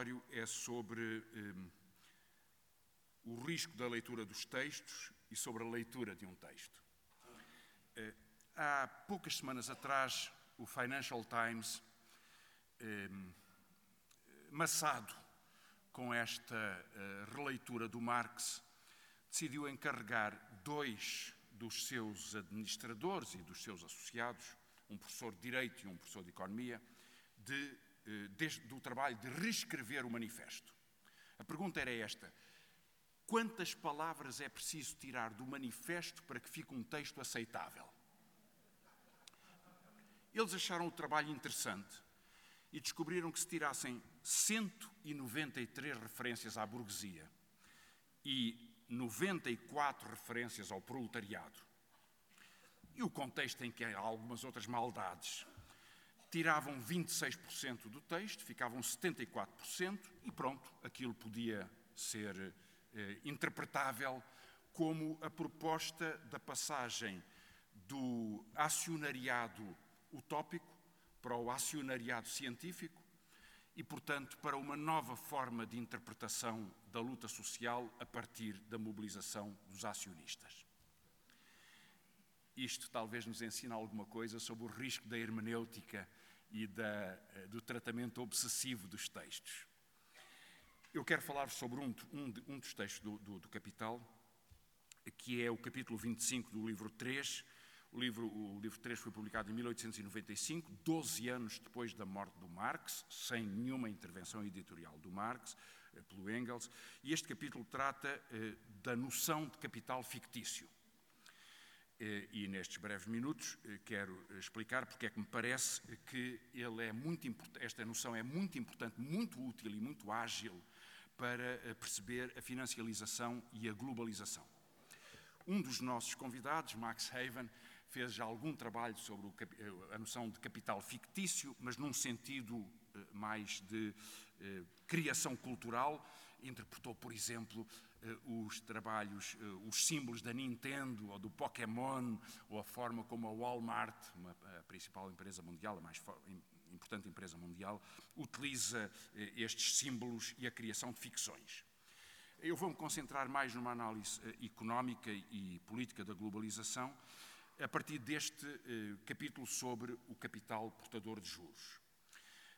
introdutório é sobre um, o risco da leitura dos textos e sobre a leitura de um texto. Uh, há poucas semanas atrás, o Financial Times, um, maçado com esta uh, releitura do Marx, decidiu encarregar dois dos seus administradores e dos seus associados, um professor de Direito e um professor de Economia, de, uh, de, do trabalho de reescrever o manifesto. A pergunta era esta: quantas palavras é preciso tirar do manifesto para que fique um texto aceitável? Eles acharam o trabalho interessante e descobriram que se tirassem 193 referências à burguesia e 94 referências ao proletariado, e o contexto em que há algumas outras maldades, tiravam 26% do texto, ficavam 74%, e pronto, aquilo podia ser eh, interpretável como a proposta da passagem do acionariado utópico para o acionariado científico e, portanto, para uma nova forma de interpretação da luta social a partir da mobilização dos acionistas. Isto talvez nos ensine alguma coisa sobre o risco da hermenêutica e da, eh, do tratamento obsessivo dos textos. Eu quero falar sobre um, um, um dos textos do, do, do Capital, que é o capítulo 25 do livro 3, o livro, o livro 3 foi publicado em 1895, 12 anos depois da morte do Marx, sem nenhuma intervenção editorial do Marx, eh, pelo Engels, e este capítulo trata eh, da noção de capital fictício. Eh, e nestes breves minutos eh, quero explicar porque é que me parece que ele é muito esta noção é muito importante, muito útil e muito ágil para eh, perceber a financialização e a globalização. Um dos nossos convidados, Max Haven, fez já algum trabalho sobre eh, a noção de capital fictício, mas num sentido eh, mais de eh, criação cultural. Interpretou, por exemplo, os trabalhos, os símbolos da Nintendo ou do Pokémon, ou a forma como a Walmart, uma, a principal empresa mundial, a mais importante empresa mundial, utiliza estes símbolos e a criação de ficções. Eu vou-me concentrar mais numa análise económica e política da globalização, a partir deste eh, capítulo sobre o capital portador de juros.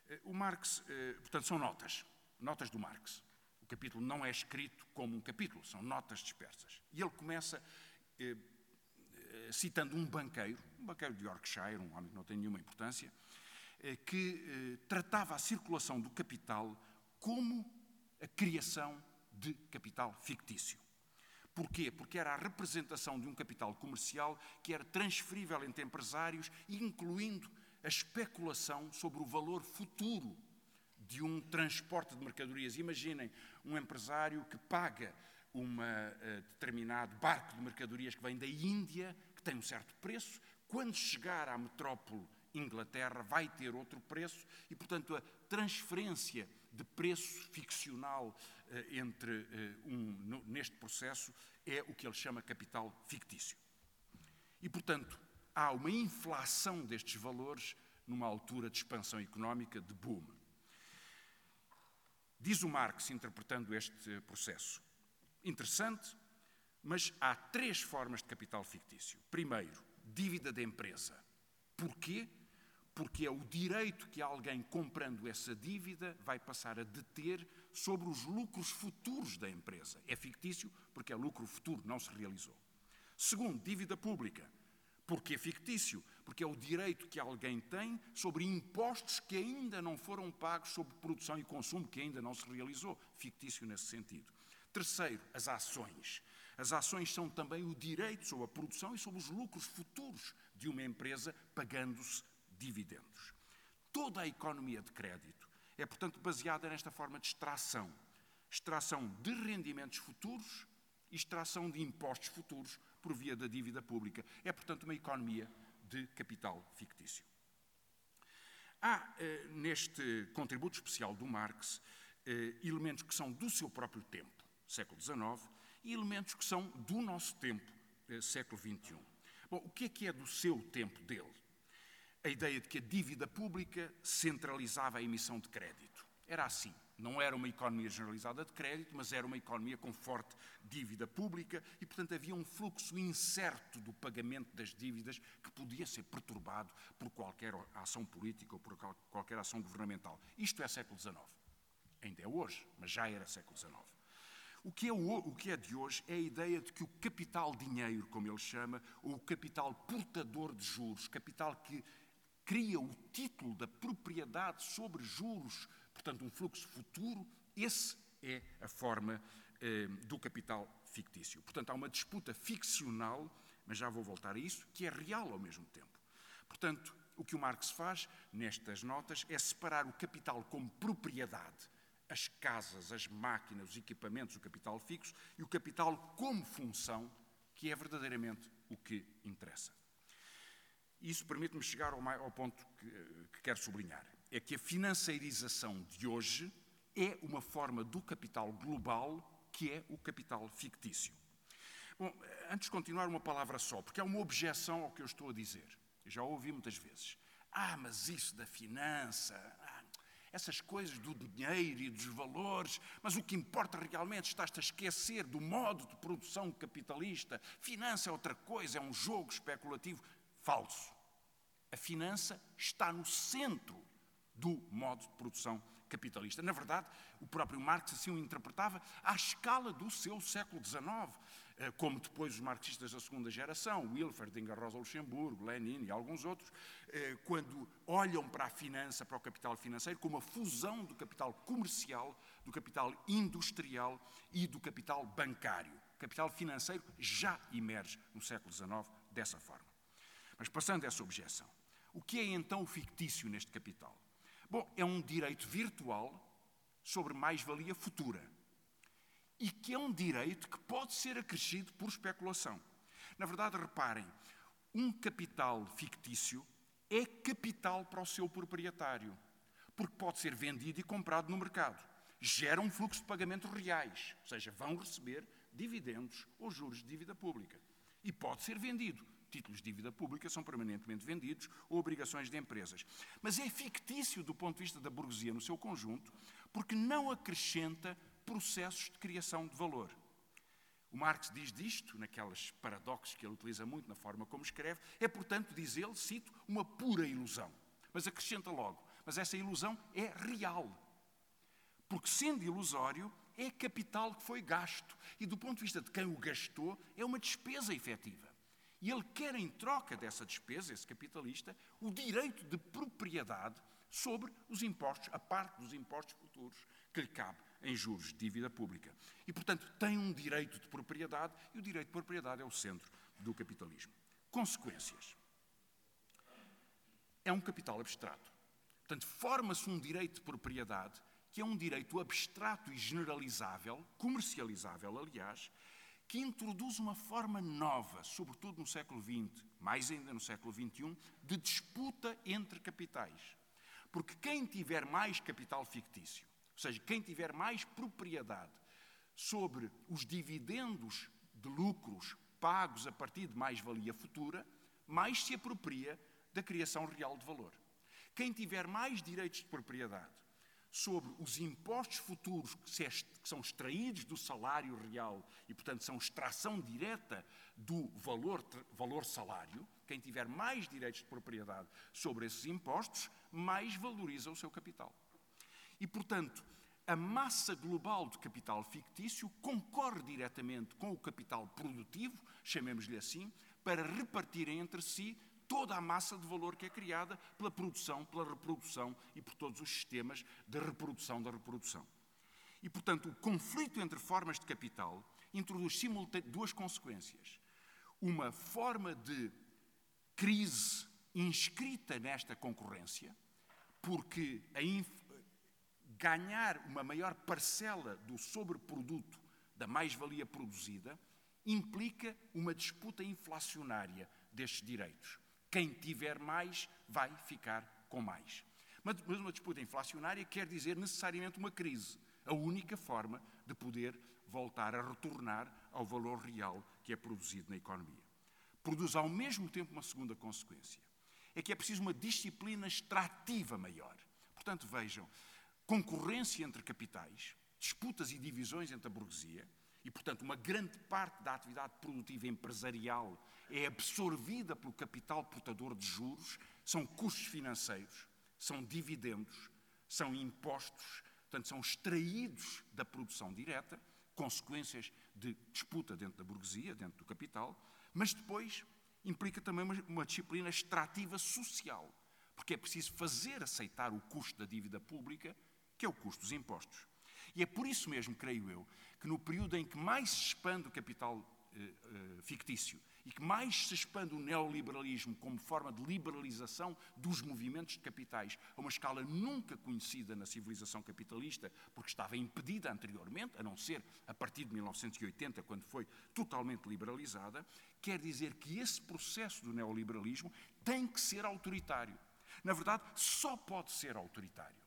Eh, o Marx, eh, portanto, são notas, notas do Marx. Capítulo não é escrito como um capítulo, são notas dispersas. E ele começa eh, eh, citando um banqueiro, um banqueiro de Yorkshire, um homem que não tem nenhuma importância, eh, que tratava a circulação do capital como a criação de capital fictício. Porquê? Porque era a representação de um capital comercial que era transferível entre empresários, incluindo a especulação sobre o valor futuro de um transporte de mercadorias. Imaginem um empresário que paga um eh, determinado barco de mercadorias que vem da Índia, que tem um certo preço, quando chegar à metrópole Inglaterra vai ter outro preço e, portanto, a transferência de preço ficcional eh, entre eh, um, neste processo é o que ele chama capital fictício. E, portanto, há uma inflação destes valores numa altura de expansão económica, de boom. Diz o Marx, interpretando este processo, interessante, mas há três formas de capital fictício. Primeiro, dívida da empresa. Porquê? porque é o direito que alguém comprando essa dívida vai passar a deter sobre os lucros futuros da empresa. É fictício porque é lucro futuro, não se realizou. Segundo, dívida pública. Porque é fictício? Porque é o direito que alguém tem sobre impostos que ainda não foram pagos sobre produção e consumo que ainda não se realizou. Fictício nesse sentido. Terceiro, as ações. As ações são também o direito sobre a produção e sobre os lucros futuros de uma empresa, pagando-se dividendos. Toda a economia de crédito é, portanto, baseada nesta forma de extração. Extração de rendimentos futuros extração de impostos futuros por via da dívida pública. É, portanto, uma economia de capital fictício. Há, eh, neste contributo especial do Marx, eh, elementos que são do seu próprio tempo, século XIX, e elementos que são do nosso tempo, eh, século XXI. Bom, o que é que é do seu tempo dele? a ideia de que a dívida pública centralizava a emissão de crédito. Era assim. Não era uma economia generalizada de crédito, mas era uma economia com forte dívida pública e, portanto, havia um fluxo incerto do pagamento das dívidas que podia ser perturbado por qualquer ação política ou por qualquer ação governamental. Isto é século XIX. Ainda é hoje, mas já era século XIX. O que, é o, o que é de hoje é a ideia de que o capital dinheiro, como ele chama, ou o capital portador de juros, capital que cria o título da propriedade sobre juros portanto, um fluxo futuro, esse é a forma eh, do capital fictício. Portanto, há uma disputa ficcional, mas já vou voltar a isso, que é real ao mesmo tempo. Portanto, o que o Marx faz nestas notas é separar o capital como propriedade, as casas, as máquinas, os equipamentos, o capital fixo, e o capital como função, que é verdadeiramente o que interessa. Isso permite-me chegar ao, ponto que, que quero sublinhar é que a financeirização de hoje é uma forma do capital global que é o capital fictício. Bom, antes de continuar, uma palavra só, porque há uma objeção ao que eu estou a dizer. Já ouvi muitas vezes. Ah, mas isso da finança, ah, essas coisas do dinheiro e dos valores, mas o que importa realmente está-te a esquecer do modo de produção capitalista. Finança é outra coisa, é um jogo especulativo. Falso. A finança está no centro do modo de produção capitalista. Na verdade, o próprio Marx assim o interpretava à escala do seu século XIX, eh, como depois os marxistas da segunda geração, Wilferding, Rosa Luxemburgo, Lenin e alguns outros, eh, quando olham para a finança, para o capital financeiro, como a fusão do capital comercial, do capital industrial e do capital bancário. O capital financeiro já emerge no século XIX dessa forma. Mas passando essa objeção, o que é então o fictício neste capital? Bom, é um direito virtual sobre mais-valia futura. E que é um direito que pode ser acrescido por especulação. Na verdade, reparem, um capital fictício é capital para o seu proprietário, porque pode ser vendido e comprado no mercado. Gera um fluxo de pagamentos reais, ou seja, vão receber dividendos ou juros de dívida pública. E pode ser vendido títulos de dívida pública são permanentemente vendidos ou obrigações de empresas. Mas é fictício do ponto de vista da burguesia no seu conjunto, porque não acrescenta processos de criação de valor. O Marx diz disto, naquelas paradoxos que ele utiliza muito na forma como escreve, é, portanto, diz ele, cito, uma pura ilusão. Mas acrescenta logo, mas essa ilusão é real. Porque, sendo ilusório, é capital que foi gasto. E, do ponto de vista de quem o gastou, é uma despesa efetiva. E ele quer, em troca dessa despesa, esse capitalista, o direito de propriedade sobre os impostos, a parte dos impostos futuros que lhe cabe em juros de dívida pública. E, portanto, tem um direito de propriedade e o direito de propriedade é o centro do capitalismo. Consequências. É um capital abstrato. Portanto, forma-se um direito de propriedade que é um direito abstrato e generalizável, comercializável, aliás, que introduz uma forma nova, sobretudo no século XX, mais ainda no século XXI, de disputa entre capitais. Porque quem tiver mais capital fictício, ou seja, quem tiver mais propriedade sobre os dividendos de lucros pagos a partir de mais-valia futura, mais se apropria da criação real de valor. Quem tiver mais direitos de propriedade sobre os impostos futuros que, são extraídos do salário real e, portanto, são extração direta do valor, valor salário, quem tiver mais direitos de propriedade sobre esses impostos, mais valoriza o seu capital. E, portanto, a massa global de capital fictício concorre diretamente com o capital produtivo, chamemos-lhe assim, para repartirem entre si toda a massa de valor que é criada pela produção, pela reprodução e por todos os sistemas de reprodução da reprodução. E, portanto, o conflito entre formas de capital introduz duas consequências. Uma forma de crise inscrita nesta concorrência, porque ganhar uma maior parcela do sobreproduto da mais-valia produzida implica uma disputa inflacionária destes direitos. Quem tiver mais vai ficar com mais. Mas uma disputa inflacionária quer dizer necessariamente uma crise, a única forma de poder voltar a retornar ao valor real que é produzido na economia. Produz ao mesmo tempo uma segunda consequência. É que é preciso uma disciplina extrativa maior. Portanto, vejam, concorrência entre capitais, disputas e divisões entre a burguesia, e, portanto, uma grande parte da atividade produtiva empresarial é absorvida pelo capital portador de juros, são custos financeiros, são dividendos, são impostos, portanto, são extraídos da produção direta, consequências de disputa dentro da burguesia, dentro do capital, mas depois implica também uma, uma disciplina extrativa social, porque é preciso fazer aceitar o custo da dívida pública, que é o custo dos impostos. E é por isso mesmo, creio eu, que no período em que mais se expande o capital eh, eh, fictício e que mais se expande o neoliberalismo como forma de liberalização dos movimentos de capitais a uma escala nunca conhecida na civilização capitalista, porque estava impedida anteriormente, a não ser a partir de 1980, quando foi totalmente liberalizada, quer dizer que esse processo do neoliberalismo tem que ser autoritário. Na verdade, só pode ser autoritário,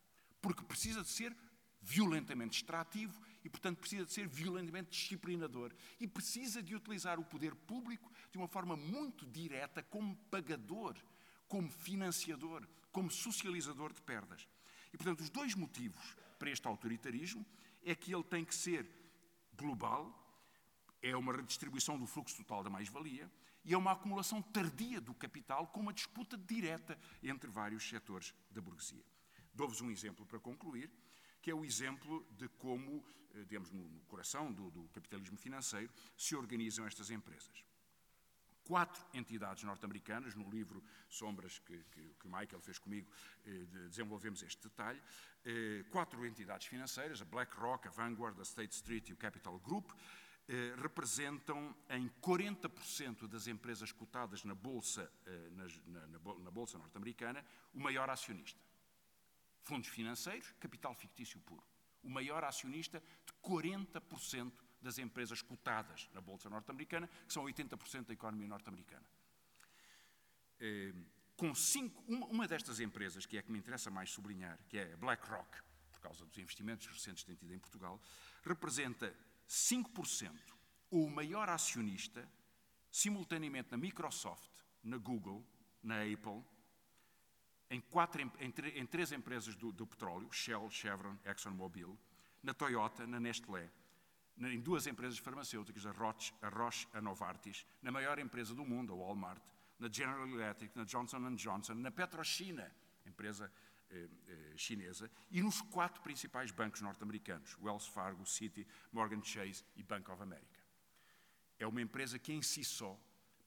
porque precisa de ser violentamente extrativo e, portanto, precisa de ser violentamente disciplinador e precisa de utilizar o poder público de uma forma muito direta como pagador, como financiador, como socializador de perdas. E, portanto, os dois motivos para este autoritarismo é que ele tem que ser global, é uma redistribuição do fluxo total da mais-valia e é uma acumulação tardia do capital com uma disputa direta entre vários setores da burguesia. Dou-vos um exemplo para concluir que é o exemplo de como, digamos, no coração do, do capitalismo financeiro, se organizam estas empresas. Quatro entidades norte-americanas, no livro Sombras que, que, que Michael fez comigo, eh, desenvolvemos este detalhe. Eh, quatro entidades financeiras, a BlackRock, a Vanguard, a State Street e o Capital Group, eh, representam em 40% das empresas cotadas na bolsa, eh, na, na bolsa norte-americana o maior acionista. Fundos financeiros, capital fictício puro. O maior acionista de 40% das empresas cotadas na Bolsa Norte-Americana, que são 80% da economia norte-americana. Eh, com cinco, uma destas empresas, que é a que me interessa mais sublinhar, que é a BlackRock, por causa dos investimentos recentes que tem tido em Portugal, representa 5%, o maior acionista, simultaneamente na Microsoft, na Google, na Apple, em, quatro, em, em três empresas do, do, petróleo, Shell, Chevron, ExxonMobil, na Toyota, na Nestlé, em duas empresas farmacêuticas, a Roche, a Roche, a Novartis, na maior empresa do mundo, a Walmart, na General Electric, na Johnson Johnson, na PetroChina, empresa eh, eh, chinesa, e nos quatro principais bancos norte-americanos, Wells Fargo, Citi, Morgan Chase e Bank of America. É uma empresa que em si só,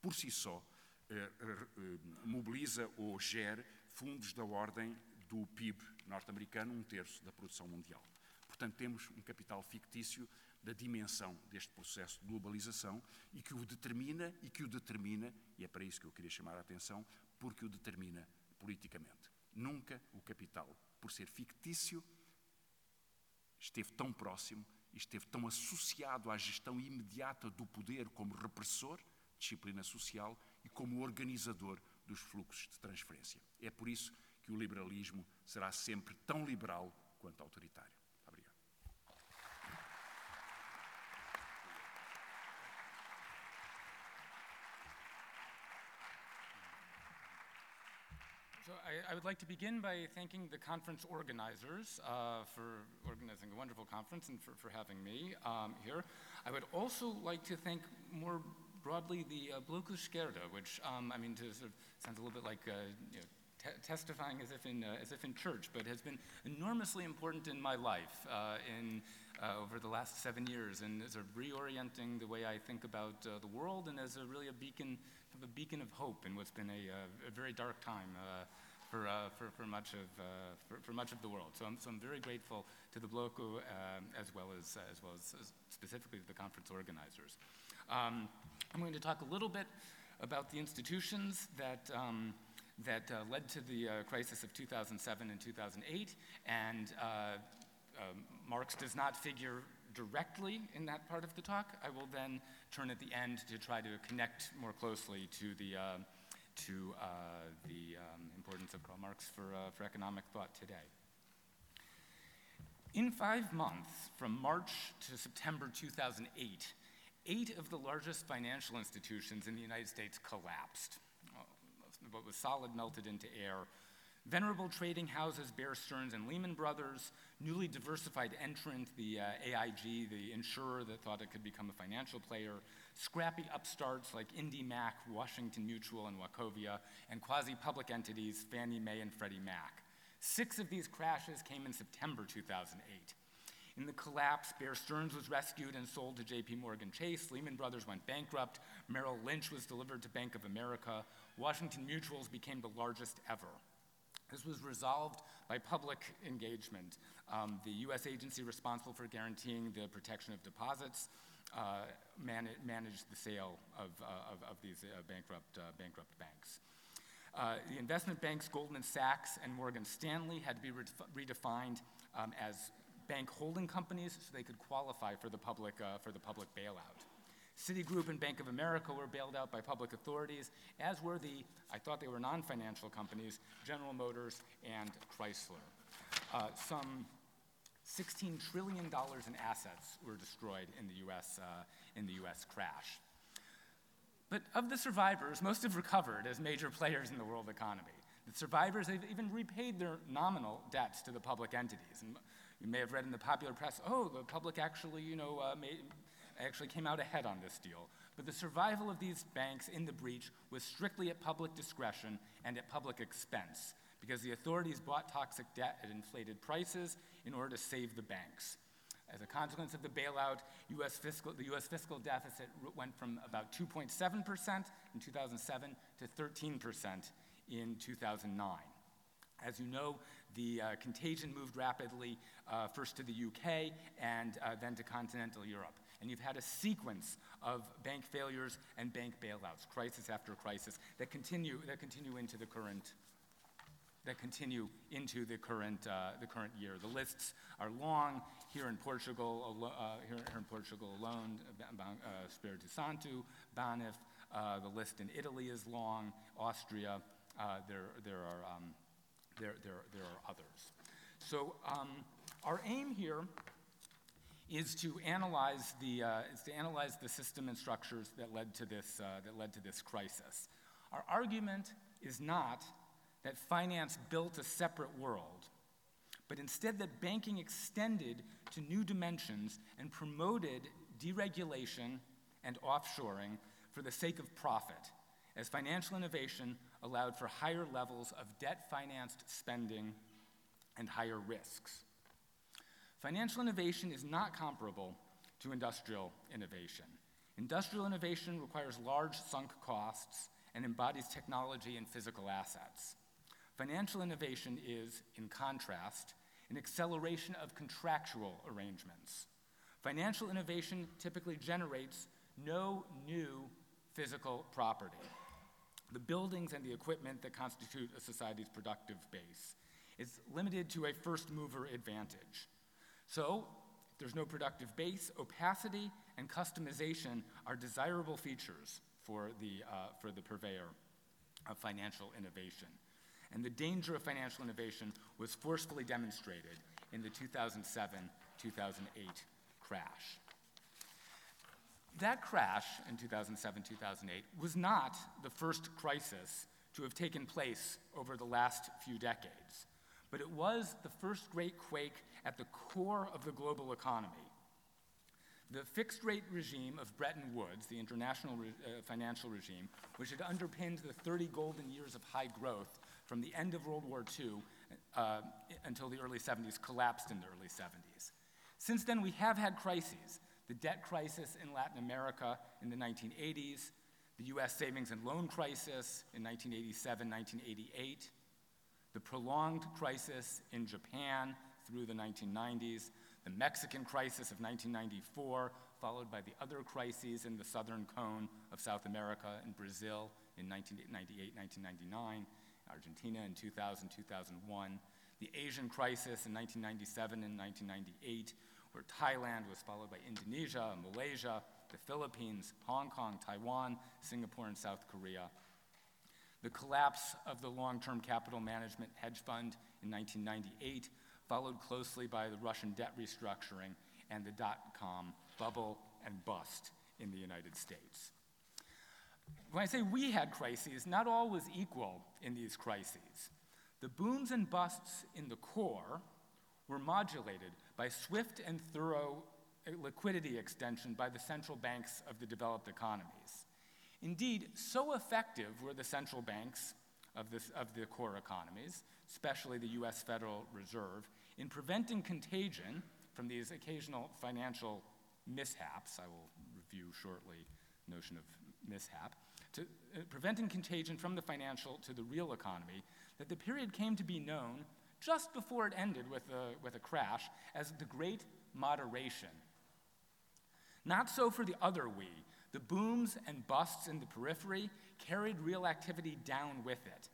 por si só, eh, eh mobiliza ou gera fundos da ordem do PIB norte-americano, um terço da produção mundial. Portanto, temos um capital fictício da dimensão deste processo de globalização e que o determina, e que o determina, e é para isso que eu queria chamar a atenção, porque o determina politicamente. Nunca o capital, por ser fictício, esteve tão próximo e esteve tão associado à gestão imediata do poder como repressor, disciplina social, e como organizador dos fluxos de transferência. É por isso que o liberalismo será sempre tão liberal quanto autoritário. Obrigado. So I, I, would like to begin by thanking the conference organizers uh, for organizing a wonderful conference and for, for having me um, here. I would also like to thank more broadly the uh, Bloco de Esquerda, which, um, I mean, to sort of, sounds a little bit like uh, you know, testifying as if, in, uh, as if in church, but has been enormously important in my life uh, in, uh, over the last seven years and sort of reorienting the way I think about uh, the world and as a, really a beacon, of a beacon of hope in what's been a, a very dark time for, uh, for, for, much of, uh, for, for, much of the world. So I'm, so I'm very grateful to the Bloco um, as, well as, as well as, as specifically to the conference organizers. Um, I'm going to talk a little bit about the institutions that, um, that uh, led to the uh, crisis of 2007 and 2008. And uh, um, Marx does not figure directly in that part of the talk. I will then turn at the end to try to connect more closely to the, uh, to, uh, the um, importance of Karl Marx for, uh, for economic thought today. In five months, from March to September 2008, eight of the largest financial institutions in the United States collapsed. What was solid melted into air. Venerable trading houses Bear Stearns and Lehman Brothers, newly diversified entrant, the uh, AIG, the insurer that thought it could become a financial player, scrappy upstarts like IndyMac, Washington Mutual, and Wachovia, and quasi public entities Fannie Mae and Freddie Mac. Six of these crashes came in September 2008. In the collapse, Bear Stearns was rescued and sold to JP Morgan Chase. Lehman Brothers went bankrupt. Merrill Lynch was delivered to Bank of America. Washington Mutuals became the largest ever. This was resolved by public engagement. Um, the U.S. agency responsible for guaranteeing the protection of deposits uh, man managed the sale of, uh, of, of these uh, bankrupt, uh, bankrupt banks. Uh, the investment banks, Goldman Sachs and Morgan Stanley, had to be redefined um, as bank holding companies so they could qualify for the public, uh, for the public bailout. Citigroup and Bank of America were bailed out by public authorities, as were the, I thought they were non financial companies, General Motors and Chrysler. Uh, some $16 trillion in assets were destroyed in the US, uh, in the US crash. But of the survivors, most have recovered as major players in the world economy. The survivors have even repaid their nominal debts to the public entities. And you may have read in the popular press, oh, the public actually, you know, uh, actually came out ahead on this deal. But the survival of these banks in the breach was strictly at public discretion and at public expense because the authorities bought toxic debt at inflated prices in order to save the banks. As a consequence of the bailout, US fiscal, the US fiscal deficit went from about 2.7% in 2007 to 13% in 2009. As you know, the uh, contagion moved rapidly uh, first to the UK and uh, then to continental Europe. And you've had a sequence of bank failures and bank bailouts, crisis after crisis, that continue, that continue into the current that continue into the current, uh, the current year. The lists are long. Here in Portugal, uh, here, here, in Portugal alone, uh, Espírito Santo, Banif. Uh, the list in Italy is long. Austria. Uh, there, there are um, there, there, there are others. So um, our aim here is to analyze the, uh, is to analyze the system and structures that led, to this, uh, that led to this crisis. Our argument is not that finance built a separate world, but instead that banking extended to new dimensions and promoted deregulation and offshoring for the sake of profit, as financial innovation allowed for higher levels of debt financed spending and higher risks. Financial innovation is not comparable to industrial innovation. Industrial innovation requires large sunk costs and embodies technology and physical assets. Financial innovation is, in contrast, an acceleration of contractual arrangements. Financial innovation typically generates no new physical property the buildings and the equipment that constitute a society's productive base. is limited to a first mover advantage. So, there's no productive base, opacity and customization are desirable features for the, uh, for the purveyor of financial innovation. And the danger of financial innovation was forcefully demonstrated in the 2007 2008 crash. That crash in 2007 2008 was not the first crisis to have taken place over the last few decades, but it was the first great quake at the core of the global economy. The fixed rate regime of Bretton Woods, the international re- uh, financial regime, which had underpinned the 30 golden years of high growth from the end of World War II uh, until the early 70s, collapsed in the early 70s. Since then, we have had crises the debt crisis in Latin America in the 1980s, the US savings and loan crisis in 1987 1988, the prolonged crisis in Japan through the 1990s, the Mexican crisis of 1994, followed by the other crises in the southern cone of South America and Brazil in 1998 1999, Argentina in 2000 2001, the Asian crisis in 1997 and 1998 where Thailand was followed by Indonesia, Malaysia, the Philippines, Hong Kong, Taiwan, Singapore, and South Korea. The collapse of the long term capital management hedge fund in 1998, followed closely by the Russian debt restructuring and the dot com bubble and bust in the United States. When I say we had crises, not all was equal in these crises. The booms and busts in the core were modulated by swift and thorough liquidity extension by the central banks of the developed economies. Indeed, so effective were the central banks of, this, of the core economies, especially the US Federal Reserve, in preventing contagion from these occasional financial mishaps. I will review shortly notion of mishap, to uh, preventing contagion from the financial to the real economy, that the period came to be known just before it ended with a, with a crash as the Great Moderation. Not so for the other we. The booms and busts in the periphery carried real activity down with it.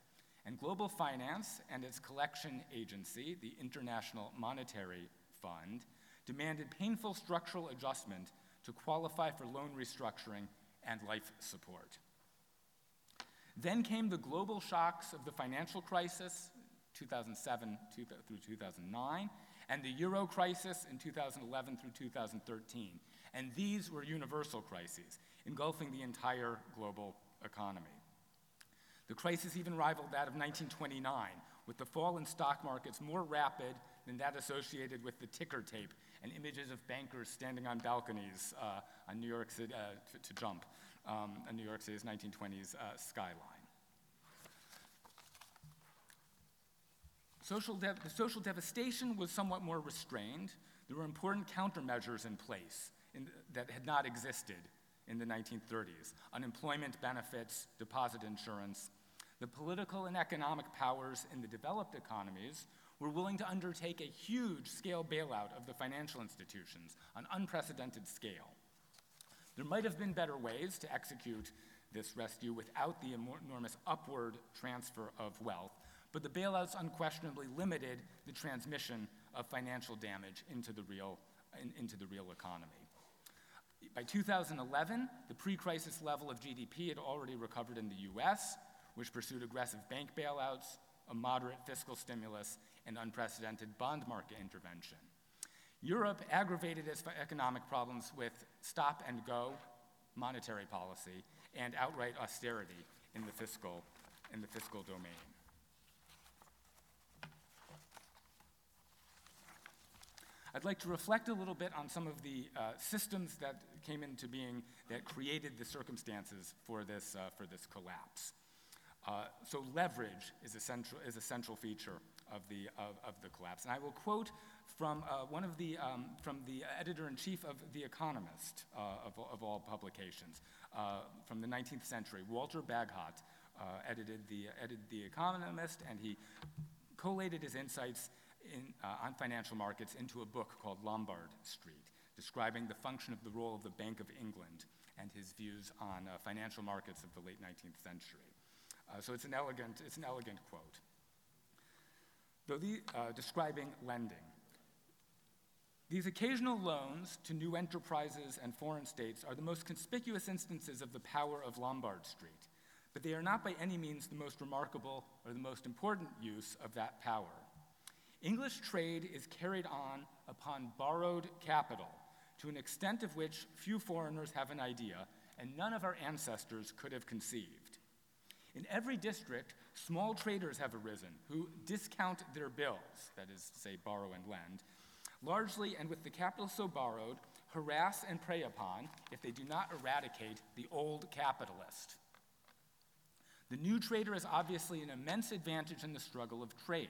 And global finance and its collection agency, the International Monetary Fund, demanded painful structural adjustment to qualify for loan restructuring and life support. Then came the global shocks of the financial crisis, 2007 through 2009, and the euro crisis in 2011 through 2013. And these were universal crises, engulfing the entire global economy. The crisis even rivaled that of 1929, with the fall in stock markets more rapid than that associated with the ticker tape and images of bankers standing on balconies uh, on New York City uh, to, to, jump um, on New York City's 1920s uh, skyline. Social the social devastation was somewhat more restrained. There were important countermeasures in place in that had not existed in the 1930s unemployment benefits, deposit insurance. The political and economic powers in the developed economies were willing to undertake a huge scale bailout of the financial institutions on unprecedented scale. There might have been better ways to execute this rescue without the enormous upward transfer of wealth, but the bailouts unquestionably limited the transmission of financial damage into the real, in, into the real economy. By 2011, the pre crisis level of GDP had already recovered in the US, which pursued aggressive bank bailouts, a moderate fiscal stimulus, and unprecedented bond market intervention. Europe aggravated its economic problems with stop and go monetary policy and outright austerity in the fiscal, in the fiscal domain. I'd like to reflect a little bit on some of the uh, systems that came into being that created the circumstances for this, uh, for this collapse. Uh, so leverage is a central, is a central feature of the, of, of the collapse. And I will quote from uh, one of the, um, from the editor-in-chief of The Economist, uh, of, of, all publications, uh, from the 19th century. Walter Bagehot uh, edited, the, edited The Economist, and he collated his insights in, uh, on financial markets into a book called Lombard Street, describing the function of the role of the Bank of England and his views on uh, financial markets of the late 19th century. so it's an elegant, it's an elegant quote though the, uh, describing lending. These occasional loans to new enterprises and foreign states are the most conspicuous instances of the power of Lombard Street, but they are not by any means the most remarkable or the most important use of that power. English trade is carried on upon borrowed capital to an extent of which few foreigners have an idea and none of our ancestors could have conceived. In every district, small traders have arisen who discount their bills, that is, say, borrow and lend, largely and with the capital so borrowed, harass and prey upon if they do not eradicate the old capitalist. The new trader is obviously an immense advantage in the struggle of trade.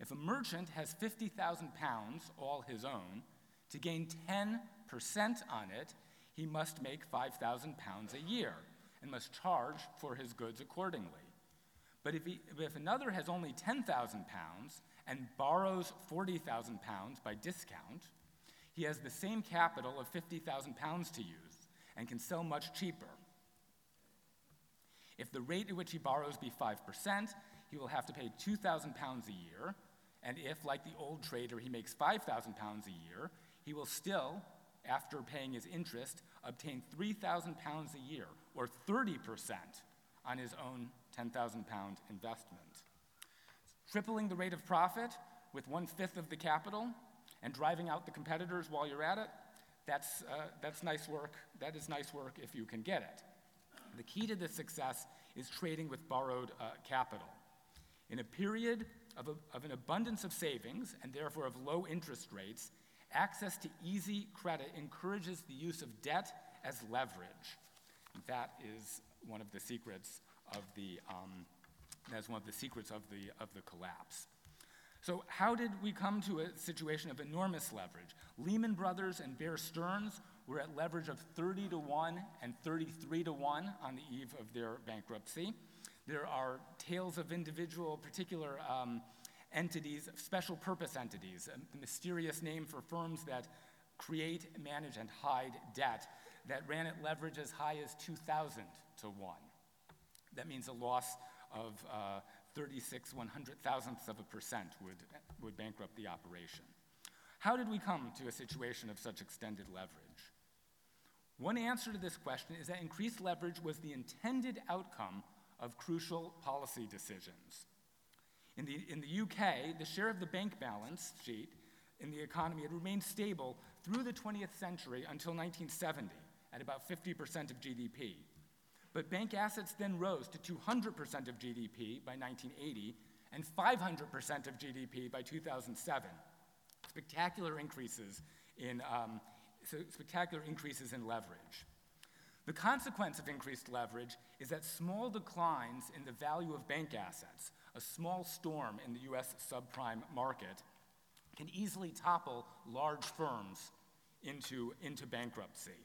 If a merchant has 50,000 pounds, all his own, to gain 10% on it, he must make 5,000 pounds a year and must charge for his goods accordingly. But if, he, if another has only 10,000 pounds and borrows 40,000 pounds by discount, he has the same capital of 50,000 pounds to use and can sell much cheaper. If the rate at which he borrows be 5%, he will have to pay 2,000 pounds a year. And if, like the old trader, he makes 5,000 pounds a year, he will still, after paying his interest, obtain 3,000 pounds a year, or 30% on his own 10,000 pound investment. Tripling the rate of profit with one fifth of the capital and driving out the competitors while you're at it, that's, uh, that's nice work. That is nice work if you can get it. The key to this success is trading with borrowed uh, capital. In a period of, a, of an abundance of savings and therefore of low interest rates, access to easy credit encourages the use of debt as leverage. That is one of the secrets of the, um, that's one of the secrets of the, of the collapse. So, how did we come to a situation of enormous leverage? Lehman Brothers and Bear Stearns were at leverage of 30 to 1 and 33 to 1 on the eve of their bankruptcy. There are tales of individual, particular um, entities, special purpose entities, a mysterious name for firms that create, manage, and hide debt that ran at leverage as high as 2,000 to 1. That means a loss of uh, 36 one hundred thousandths of a percent would, would bankrupt the operation. How did we come to a situation of such extended leverage? One answer to this question is that increased leverage was the intended outcome of crucial policy decisions. In the, in the UK, the share of the bank balance sheet in the economy had remained stable through the 20th century until 1970 at about 50% of GDP. But bank assets then rose to 200% of GDP by 1980 and 500% of GDP by 2007. Spectacular increases in, um, so spectacular increases in leverage. The consequence of increased leverage is that small declines in the value of bank assets, a small storm in the US subprime market, can easily topple large firms into, into bankruptcy.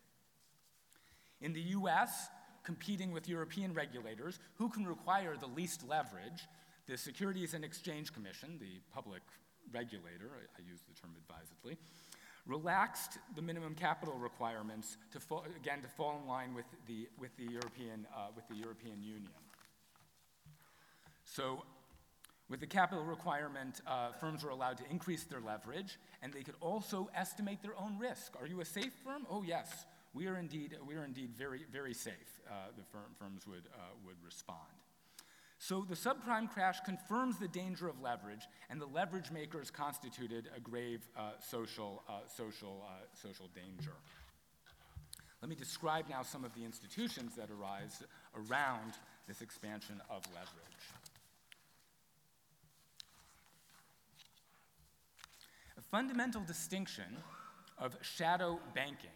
In the US, competing with European regulators who can require the least leverage, the Securities and Exchange Commission, the public regulator, I, I use the term advisedly, relaxed the minimum capital requirements to fall, again to fall in line with the, with the, European, uh, with the European Union. So with the capital requirement, uh, firms were allowed to increase their leverage, and they could also estimate their own risk. Are you a safe firm? Oh, yes we are indeed, we are indeed very, very safe, uh, the firm, firms would, uh, would respond. So the subprime crash confirms the danger of leverage, and the leverage makers constituted a grave uh, social, uh, social, uh, social danger. Let me describe now some of the institutions that arise around this expansion of leverage. A fundamental distinction of shadow banking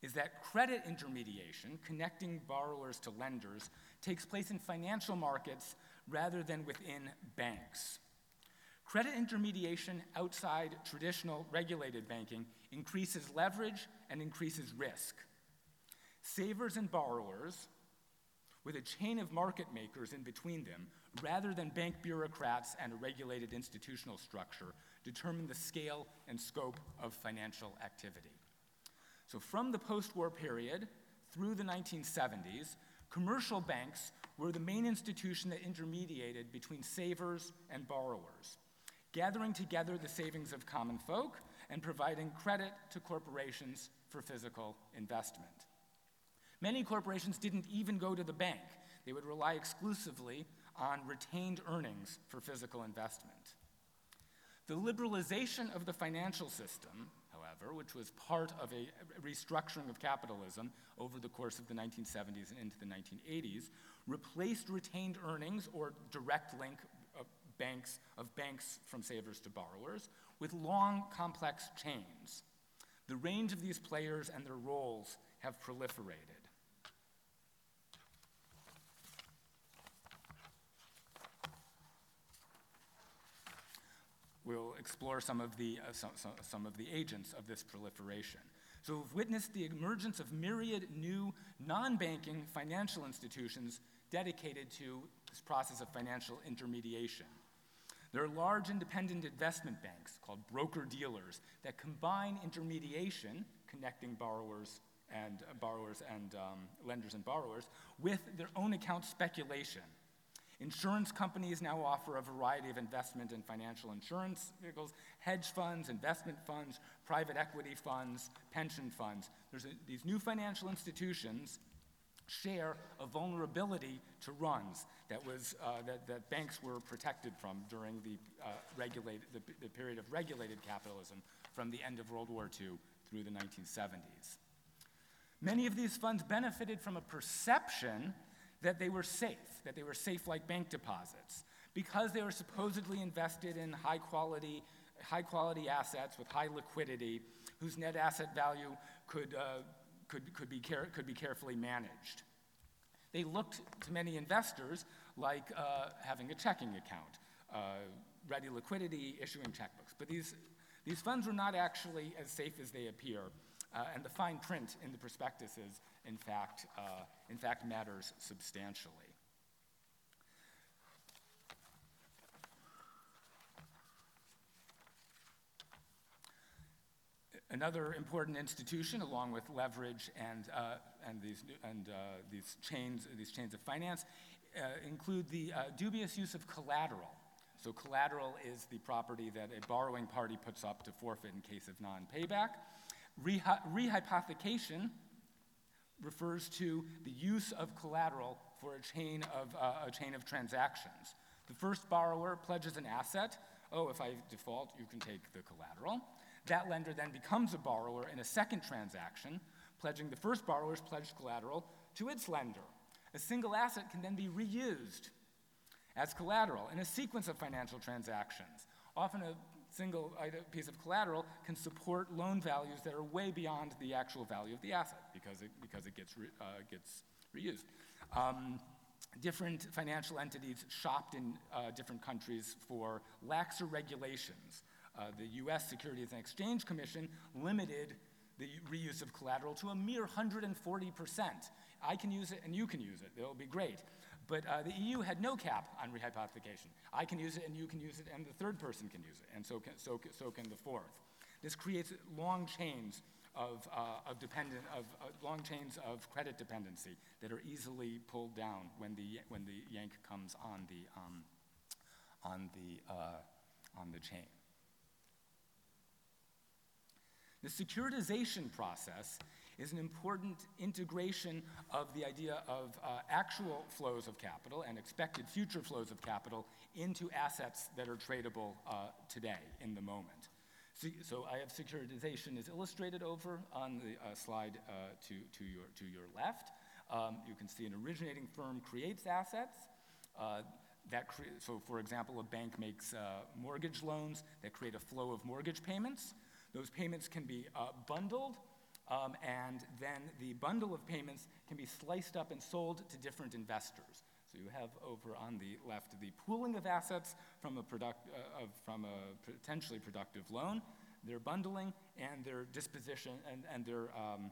is that credit intermediation, connecting borrowers to lenders, takes place in financial markets rather than within banks. Credit intermediation outside traditional regulated banking increases leverage and increases risk. Savers and borrowers, with a chain of market makers in between them, rather than bank bureaucrats and a regulated institutional structure, determine the scale and scope of financial activity. So, from the post war period through the 1970s, commercial banks were the main institution that intermediated between savers and borrowers, gathering together the savings of common folk and providing credit to corporations for physical investment. Many corporations didn't even go to the bank, they would rely exclusively on retained earnings for physical investment. The liberalization of the financial system however, which was part of a restructuring of capitalism over the course of the 1970s and into the 1980s, replaced retained earnings or direct link of banks, of banks from savers to borrowers with long, complex chains. The range of these players and their roles have proliferated. We'll explore some of the, uh, some, some, some of the agents of this proliferation. So we've witnessed the emergence of myriad new non-banking financial institutions dedicated to this process of financial intermediation. There are large independent investment banks called broker dealers that combine intermediation, connecting borrowers and uh, borrowers and um, lenders and borrowers, with their own account speculation. Insurance companies now offer a variety of investment and financial insurance vehicles, hedge funds, investment funds, private equity funds, pension funds. There's a, these new financial institutions share a vulnerability to runs that, was, uh, that, that banks were protected from during the, uh, regulated, the, the period of regulated capitalism from the end of World War II through the 1970s. Many of these funds benefited from a perception that they were safe, that they were safe like bank deposits, because they were supposedly invested in high quality, high quality assets with high liquidity, whose net asset value could, uh, could, could, be care- could be carefully managed. They looked to many investors like uh, having a checking account, uh, ready liquidity, issuing checkbooks. But these, these funds were not actually as safe as they appear, uh, and the fine print in the prospectuses, in fact, uh, in fact matters substantially. Another important institution, along with leverage and, uh, and, these, and uh, these, chains, these chains of finance, uh, include the uh, dubious use of collateral. So, collateral is the property that a borrowing party puts up to forfeit in case of non payback. Rehypothecation refers to the use of collateral for a chain of, uh, a chain of transactions. The first borrower pledges an asset. Oh, if I default, you can take the collateral. That lender then becomes a borrower in a second transaction, pledging the first borrower's pledged collateral to its lender. A single asset can then be reused as collateral in a sequence of financial transactions. Often a single piece of collateral can support loan values that are way beyond the actual value of the asset because it, because it gets, re, uh, gets reused. Um, different financial entities shopped in uh, different countries for laxer regulations uh, the US Securities and Exchange Commission limited the reuse of collateral to a mere 140%. I can use it and you can use it. It'll be great. But uh, the EU had no cap on rehypothecation. I can use it and you can use it and the third person can use it, and so can, so, so can the fourth. This creates long chains of, uh, of, dependent, of uh, long chains of credit dependency that are easily pulled down when the, when the yank comes on the, um, on the, uh, on the chain. The securitization process is an important integration of the idea of uh, actual flows of capital and expected future flows of capital into assets that are tradable uh, today in the moment. So, I have securitization is illustrated over on the uh, slide uh, to, to, your, to your left. Um, you can see an originating firm creates assets. Uh, that cre- so, for example, a bank makes uh, mortgage loans that create a flow of mortgage payments. Those payments can be uh, bundled, um, and then the bundle of payments can be sliced up and sold to different investors. So you have over on the left the pooling of assets from a, product, uh, of, from a potentially productive loan, their bundling, and their disposition, and, and their, um,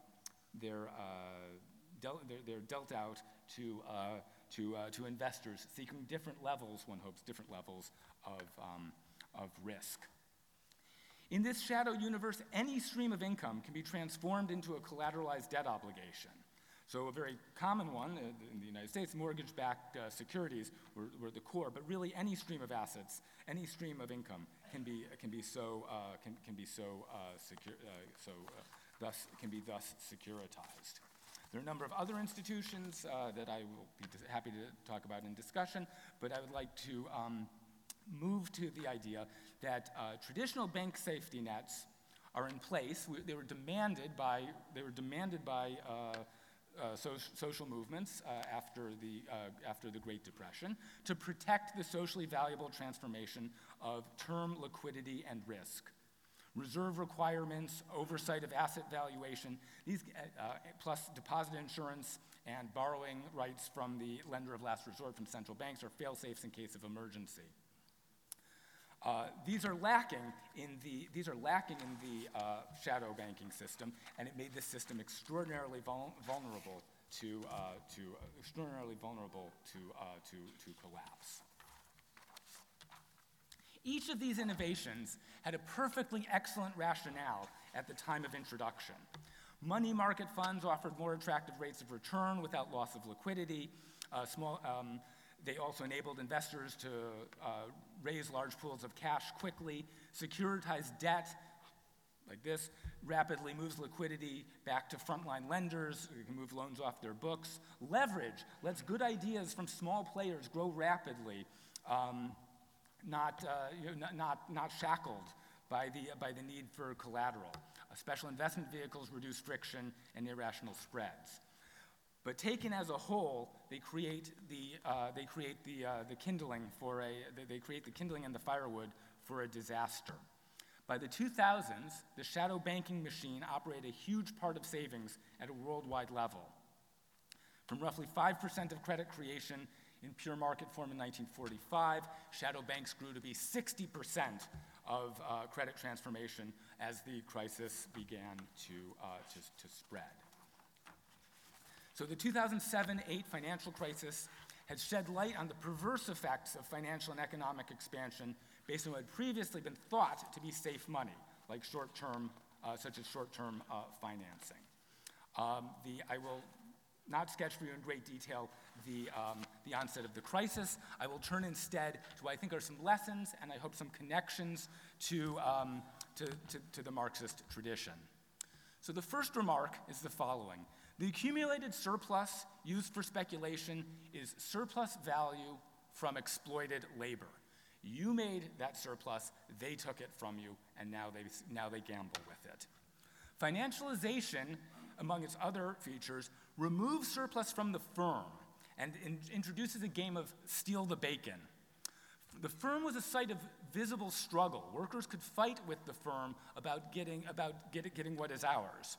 their, uh, del- they're, they're, dealt out to, uh, to, uh, to investors seeking different levels, one hopes, different levels of, um, of risk. In this shadow universe, any stream of income can be transformed into a collateralized debt obligation. So, a very common one uh, in the United States, mortgage backed uh, securities were, were, the core, but really any stream of assets, any stream of income can be, can be so, uh, can, can be so, uh, secure, uh, so uh, thus, can be thus securitized. There are a number of other institutions that I will be happy to talk about in discussion, but I would like to um, move to the idea that traditional bank safety nets are in place. We, they were demanded by, they were demanded by so, social movements uh, after, the, uh, after the Great Depression to protect the socially valuable transformation of term liquidity and risk. Reserve requirements, oversight of asset valuation, these, uh, plus deposit insurance and borrowing rights from the lender of last resort from central banks are fail safes in case of emergency. Uh, these are lacking in the these are lacking in the uh, shadow banking system, and it made this system extraordinarily vul- vulnerable to uh, to extraordinarily vulnerable to uh, to to collapse. Each of these innovations had a perfectly excellent rationale at the time of introduction. Money market funds offered more attractive rates of return without loss of liquidity. Uh, small, um, they also enabled investors to uh, raise large pools of cash quickly. securitize debt, like this, rapidly moves liquidity back to frontline lenders. You can move loans off their books. Leverage lets good ideas from small players grow rapidly, um, not, uh, you know, not, not shackled by the, by the need for collateral. Uh, special investment vehicles reduce friction and irrational spreads. But taken as a whole, they create the, uh, they create the, uh, the kindling for a, they create the kindling and the firewood for a disaster. By the 2000s, the shadow banking machine operated a huge part of savings at a worldwide level. From roughly 5% of credit creation in pure market form in 1945, shadow banks grew to be 60% of uh, credit transformation as the crisis began to, uh, to, to spread. So the 2007 8 financial crisis had shed light on the perverse effects of financial and economic expansion based on what had previously been thought to be safe money, like short term, uh, such as short term uh, financing. Um, the, I will not sketch for you in great detail the, um, the onset of the crisis. I will turn instead to what I think are some lessons and I hope some connections to, um, to, to, to the Marxist tradition. So the first remark is the following the accumulated surplus used for speculation is surplus value from exploited labor. You made that surplus, they took it from you, and now they, now they gamble with it. Financialization, among its other features, removes surplus from the firm and in, introduces a game of steal the bacon. The firm was a site of visible struggle. Workers could fight with the firm about getting, about get, getting what is ours.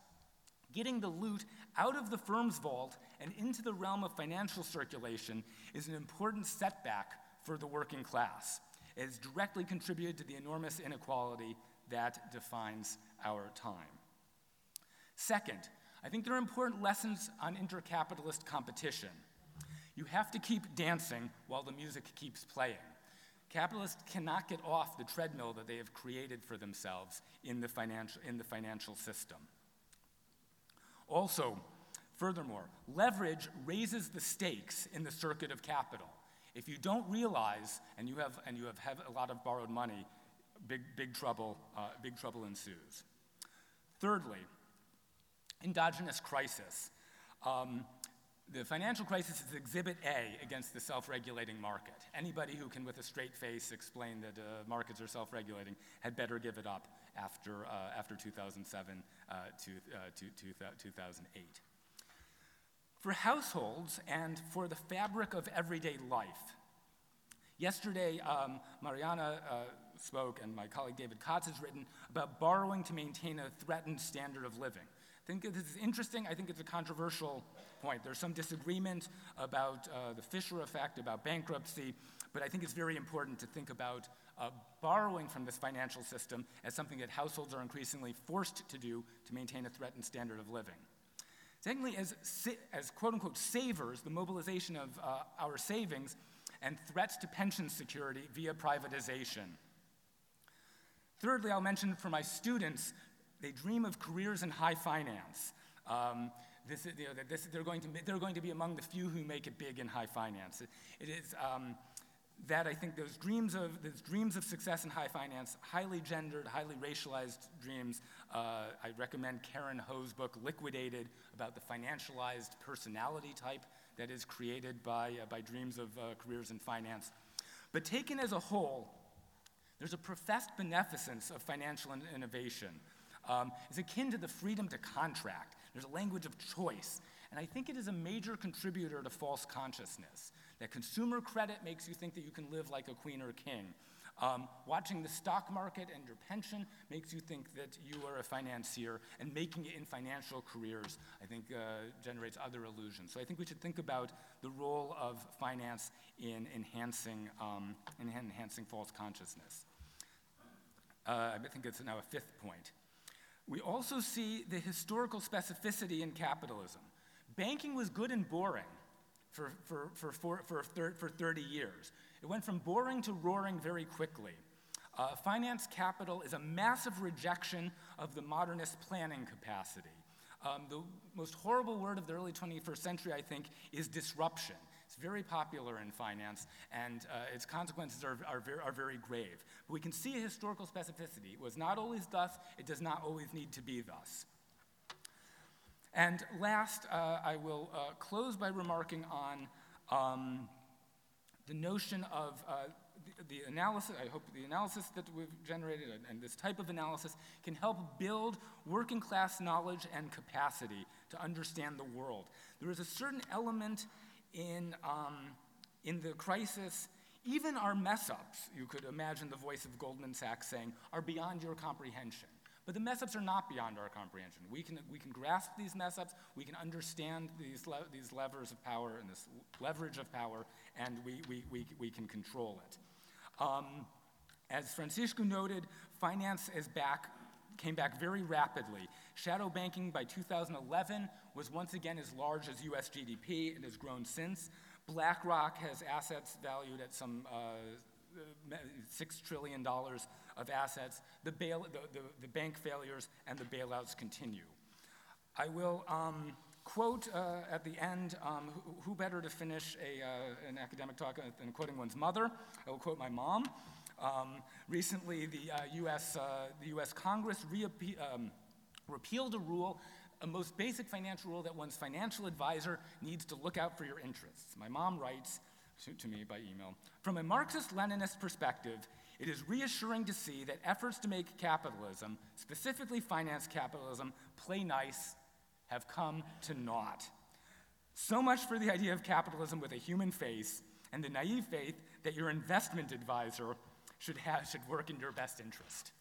Getting the loot out of the firm's vault and into the realm of financial circulation is an important setback for the working class. It has directly contributed to the enormous inequality that defines our time. Second, I think there are important lessons on intercapitalist competition. You have to keep dancing while the music keeps playing. Capitalists cannot get off the treadmill that they have created for themselves in the financial, in the financial system. Also, furthermore, leverage raises the stakes in the circuit of capital. If you don't realize and you have, and you have, have a lot of borrowed money, big, big, trouble, uh, big trouble ensues. Thirdly, endogenous crisis. Um, the financial crisis is exhibit A against the self regulating market. Anybody who can, with a straight face, explain that uh, markets are self regulating had better give it up after, uh, after 2007 uh, to, uh, to, to 2008. For households and for the fabric of everyday life, yesterday um, Mariana uh, spoke, and my colleague David Kotz has written about borrowing to maintain a threatened standard of living. I think this is interesting. I think it's a controversial point. There's some disagreement about uh, the Fisher effect, about bankruptcy, but I think it's very important to think about uh, borrowing from this financial system as something that households are increasingly forced to do to maintain a threatened standard of living. Secondly, as, as quote unquote savers, the mobilization of uh, our savings and threats to pension security via privatization. Thirdly, I'll mention for my students, they dream of careers in high finance. Um, this, you know, this, they're, going to, they're going to be among the few who make it big in high finance. it, it is, um, that I think those dreams of those dreams of success in high finance, highly gendered, highly racialized dreams. Uh, I recommend Karen Ho's book "Liquidated" about the financialized personality type that is created by uh, by dreams of uh, careers in finance. But taken as a whole, there's a professed beneficence of financial in- innovation. Um, it's akin to the freedom to contract. There's a language of choice, and I think it is a major contributor to false consciousness. That consumer credit makes you think that you can live like a queen or a king. Um, watching the stock market and your pension makes you think that you are a financier, and making it in financial careers, I think, uh, generates other illusions. So I think we should think about the role of finance in enhancing, um, in enhancing false consciousness. Uh, I think it's now a fifth point. We also see the historical specificity in capitalism. Banking was good and boring for, for, for, for, for, for 30 years. It went from boring to roaring very quickly. Uh, finance capital is a massive rejection of the modernist planning capacity. Um, the most horrible word of the early 21st century, I think, is disruption. It's very popular in finance, and uh, its consequences are, are, very, are very grave. But we can see a historical specificity. It was not always thus, it does not always need to be thus. And last, uh, I will uh, close by remarking on um, the notion of uh, the analysis, I hope the analysis that we've generated and, and this type of analysis can help build working class knowledge and capacity to understand the world. There is a certain element in, um, in the crisis, even our mess ups, you could imagine the voice of Goldman Sachs saying, are beyond your comprehension. But the mess ups are not beyond our comprehension. We can, we can grasp these mess ups, we can understand these, le these levers of power and this leverage of power, and we, we, we, we can control it. Um, as Francisco noted, finance is back, came back very rapidly. Shadow banking by 2011 was once again as large as US GDP and has grown since. BlackRock has assets valued at some uh, $6 trillion of assets, the, bail, the, the, the, bank failures and the bailouts continue. I will um, quote uh, at the end um, who, who, better to finish a, uh, an academic talk than quoting one's mother? I will quote my mom. Um, recently, the, uh, US, uh, the US Congress um, repealed a rule a most basic financial rule that one's financial advisor needs to look out for your interests. My mom writes to, to me by email From a Marxist Leninist perspective, it is reassuring to see that efforts to make capitalism, specifically finance capitalism, play nice have come to naught. So much for the idea of capitalism with a human face and the naive faith that your investment advisor should, have, should work in your best interest.